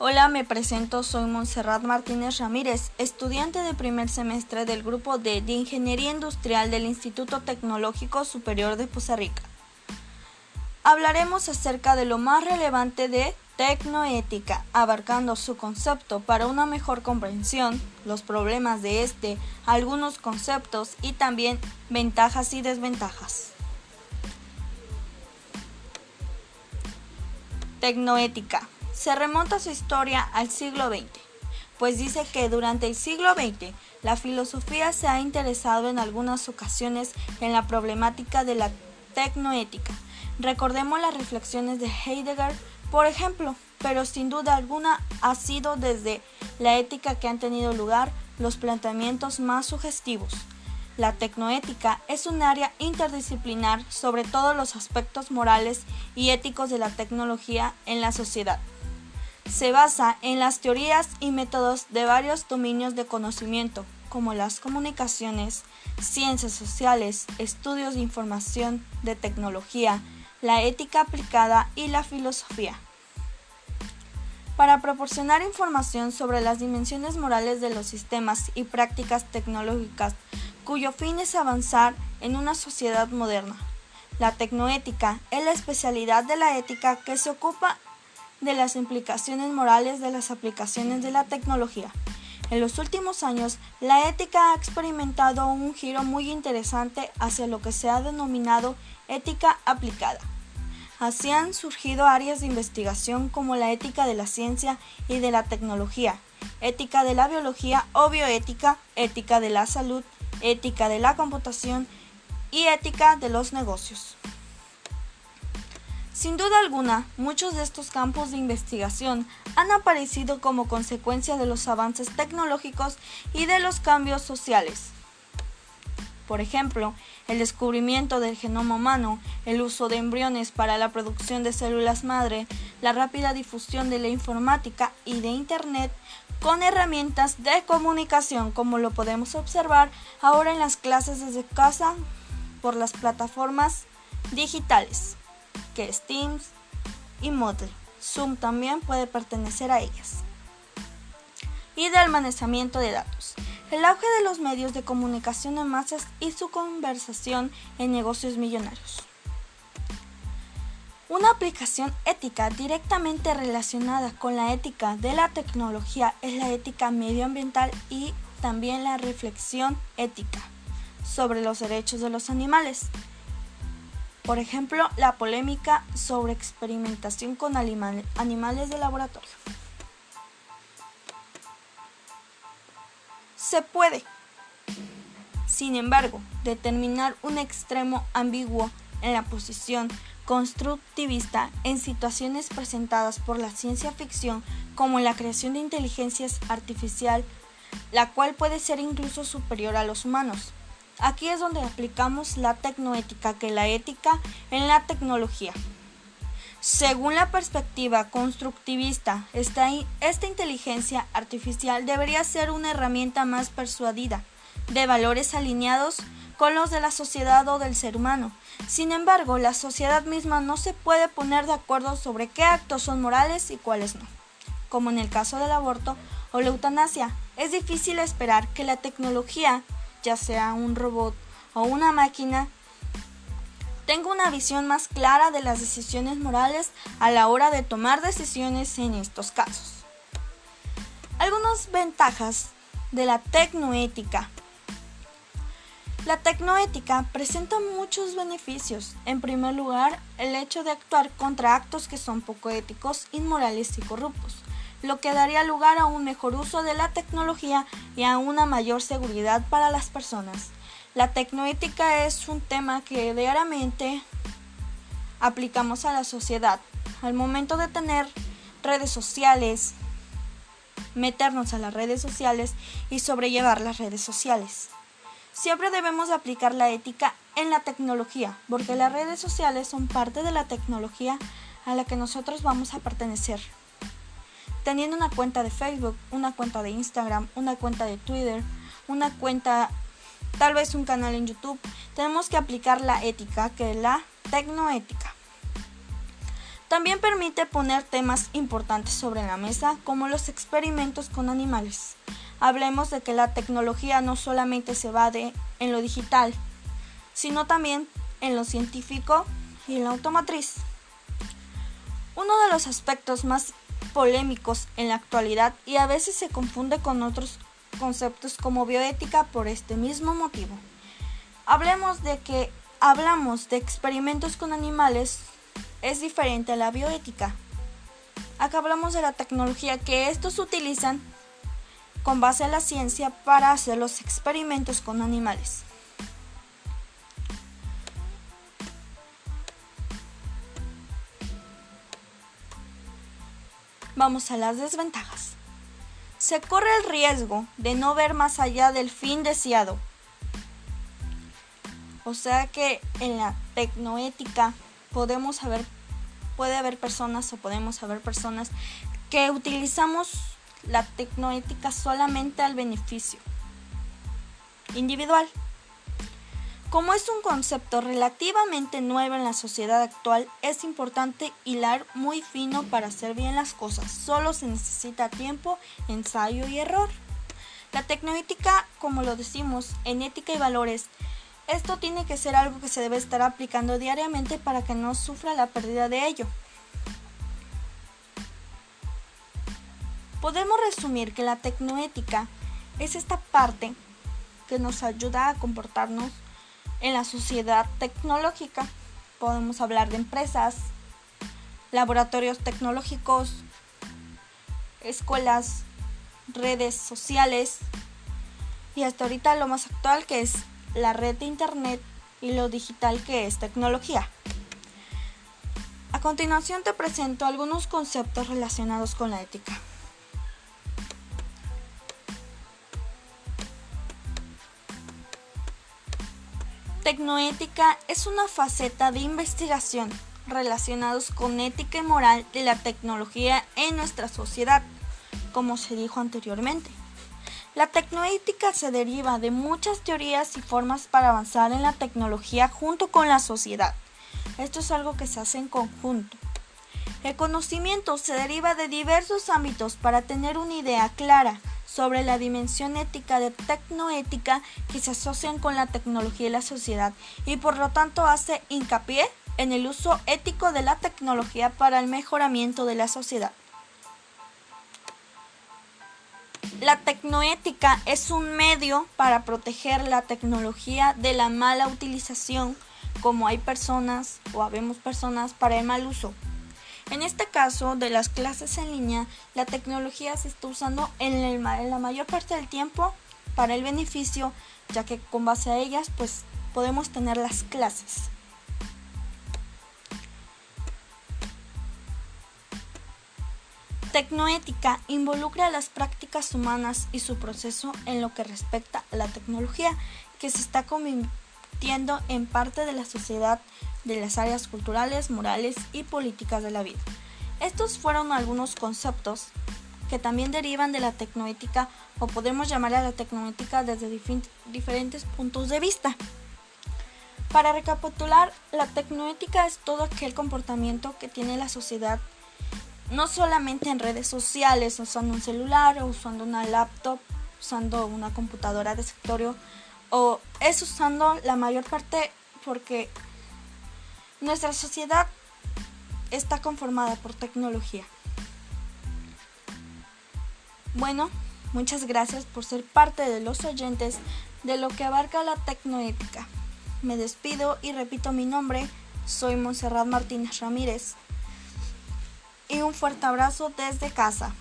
Hola, me presento, soy Montserrat Martínez Ramírez, estudiante de primer semestre del grupo D de Ingeniería Industrial del Instituto Tecnológico Superior de Poza Rica. Hablaremos acerca de lo más relevante de tecnoética, abarcando su concepto para una mejor comprensión, los problemas de este, algunos conceptos y también ventajas y desventajas. Tecnoética se remonta su historia al siglo XX, pues dice que durante el siglo XX la filosofía se ha interesado en algunas ocasiones en la problemática de la tecnoética. Recordemos las reflexiones de Heidegger, por ejemplo, pero sin duda alguna ha sido desde la ética que han tenido lugar los planteamientos más sugestivos. La tecnoética es un área interdisciplinar sobre todos los aspectos morales y éticos de la tecnología en la sociedad se basa en las teorías y métodos de varios dominios de conocimiento, como las comunicaciones, ciencias sociales, estudios de información, de tecnología, la ética aplicada y la filosofía. Para proporcionar información sobre las dimensiones morales de los sistemas y prácticas tecnológicas cuyo fin es avanzar en una sociedad moderna. La tecnoética es la especialidad de la ética que se ocupa de las implicaciones morales de las aplicaciones de la tecnología. En los últimos años, la ética ha experimentado un giro muy interesante hacia lo que se ha denominado ética aplicada. Así han surgido áreas de investigación como la ética de la ciencia y de la tecnología, ética de la biología o bioética, ética de la salud, ética de la computación y ética de los negocios. Sin duda alguna, muchos de estos campos de investigación han aparecido como consecuencia de los avances tecnológicos y de los cambios sociales. Por ejemplo, el descubrimiento del genoma humano, el uso de embriones para la producción de células madre, la rápida difusión de la informática y de Internet con herramientas de comunicación como lo podemos observar ahora en las clases desde casa por las plataformas digitales que Steam y Moodle. Zoom también puede pertenecer a ellas. Y de almacenamiento de datos. El auge de los medios de comunicación en masas y su conversación en negocios millonarios. Una aplicación ética directamente relacionada con la ética de la tecnología es la ética medioambiental y también la reflexión ética sobre los derechos de los animales. Por ejemplo, la polémica sobre experimentación con animales de laboratorio. Se puede, sin embargo, determinar un extremo ambiguo en la posición constructivista en situaciones presentadas por la ciencia ficción como la creación de inteligencias artificial, la cual puede ser incluso superior a los humanos. Aquí es donde aplicamos la tecnoética, que la ética en la tecnología. Según la perspectiva constructivista, esta, esta, inteligencia artificial debería ser una herramienta más persuadida, de valores alineados con los de la sociedad o del ser humano. Sin embargo, la sociedad misma no se puede poner de acuerdo sobre qué actos son morales y cuáles no. Como en el caso del aborto o la eutanasia, es difícil esperar que la tecnología ya sea un robot o una máquina, tengo una visión más clara de las decisiones morales a la hora de tomar decisiones en estos casos. Algunas ventajas de la tecnoética. La tecnoética presenta muchos beneficios. En primer lugar, el hecho de actuar contra actos que son poco éticos, inmorales y corruptos lo que daría lugar a un mejor uso de la tecnología y a una mayor seguridad para las personas. La tecnoética es un tema que diariamente aplicamos a la sociedad. Al momento de tener redes sociales, meternos a las redes sociales y sobrellevar las redes sociales. Siempre debemos aplicar la ética en la tecnología, porque las redes sociales son parte de la tecnología a la que nosotros vamos a pertenecer teniendo una cuenta de Facebook, una cuenta de Instagram, una cuenta de Twitter, una cuenta, tal vez un canal en YouTube, tenemos que aplicar la ética, que es la tecnoética. También permite poner temas importantes sobre la mesa como los experimentos con animales. Hablemos de que la tecnología no solamente se bade en lo digital, sino también en lo científico y en la automatriz. Uno de los aspectos más polémicos en la actualidad y a veces se confunde con otros conceptos como bioética por este mismo motivo. Hablemos de que hablamos de experimentos con animales es diferente a la bioética. Acá hablamos de la tecnología que estos utilizan con base a la ciencia para hacer los experimentos con animales. Vamos a las desventajas. Se corre el riesgo de no ver más allá del fin deseado. O sea que en la tecnoética podemos haber, puede haber personas o podemos haber personas que utilizamos la tecnoética solamente al beneficio individual. Como es un concepto relativamente nuevo en la sociedad actual, es importante hilar muy fino para hacer bien las cosas. Solo se necesita tiempo, ensayo y error. La tecnoética, como lo decimos, en ética y valores, esto tiene que ser algo que se debe estar aplicando diariamente para que no sufra la pérdida de ello. Podemos resumir que la tecnoética es esta parte que nos ayuda a comportarnos en la sociedad tecnológica. Podemos hablar de empresas, laboratorios tecnológicos, escuelas, redes sociales y hasta ahorita lo más actual que es la red de Internet y lo digital que es tecnología. A continuación te presento algunos conceptos relacionados con la ética. Tecnoética es una faceta de investigación relacionados con ética y moral de la tecnología en nuestra sociedad, como se dijo anteriormente. La tecnoética se deriva de muchas teorías y formas para avanzar en la tecnología junto con la sociedad. Esto es algo que se hace en conjunto. El conocimiento se deriva de diversos ámbitos para tener una idea clara sobre la dimensión ética de tecnoética que se asocian con la tecnología y la sociedad y por lo tanto hace hincapié en el uso ético de la tecnología para el mejoramiento de la sociedad. La tecnoética es un medio para proteger la tecnología de la mala utilización, como hay personas o habemos personas para el mal uso. En este caso de las clases en línea, la tecnología se está usando en, la mayor parte del tiempo para el beneficio, ya que con base a ellas pues podemos tener las clases. Tecnoética involucra las prácticas humanas y su proceso en lo que respecta a la tecnología, que se está convirtiendo en parte de la sociedad de las áreas culturales, morales y políticas de la vida. Estos fueron algunos conceptos que también derivan de la tecnoética o podemos llamar a la tecnoética desde diferentes puntos de vista. Para recapitular, la tecnoética es todo aquel comportamiento que tiene la sociedad no solamente en redes sociales, usando un celular o usando una laptop, usando una computadora de escritorio o es usando la mayor parte porque nuestra sociedad está conformada por tecnología. Bueno, muchas gracias por ser parte de los oyentes de lo que abarca la tecnoética. Me despido y repito mi nombre, soy Monserrat Martínez Ramírez. Y un fuerte abrazo desde casa.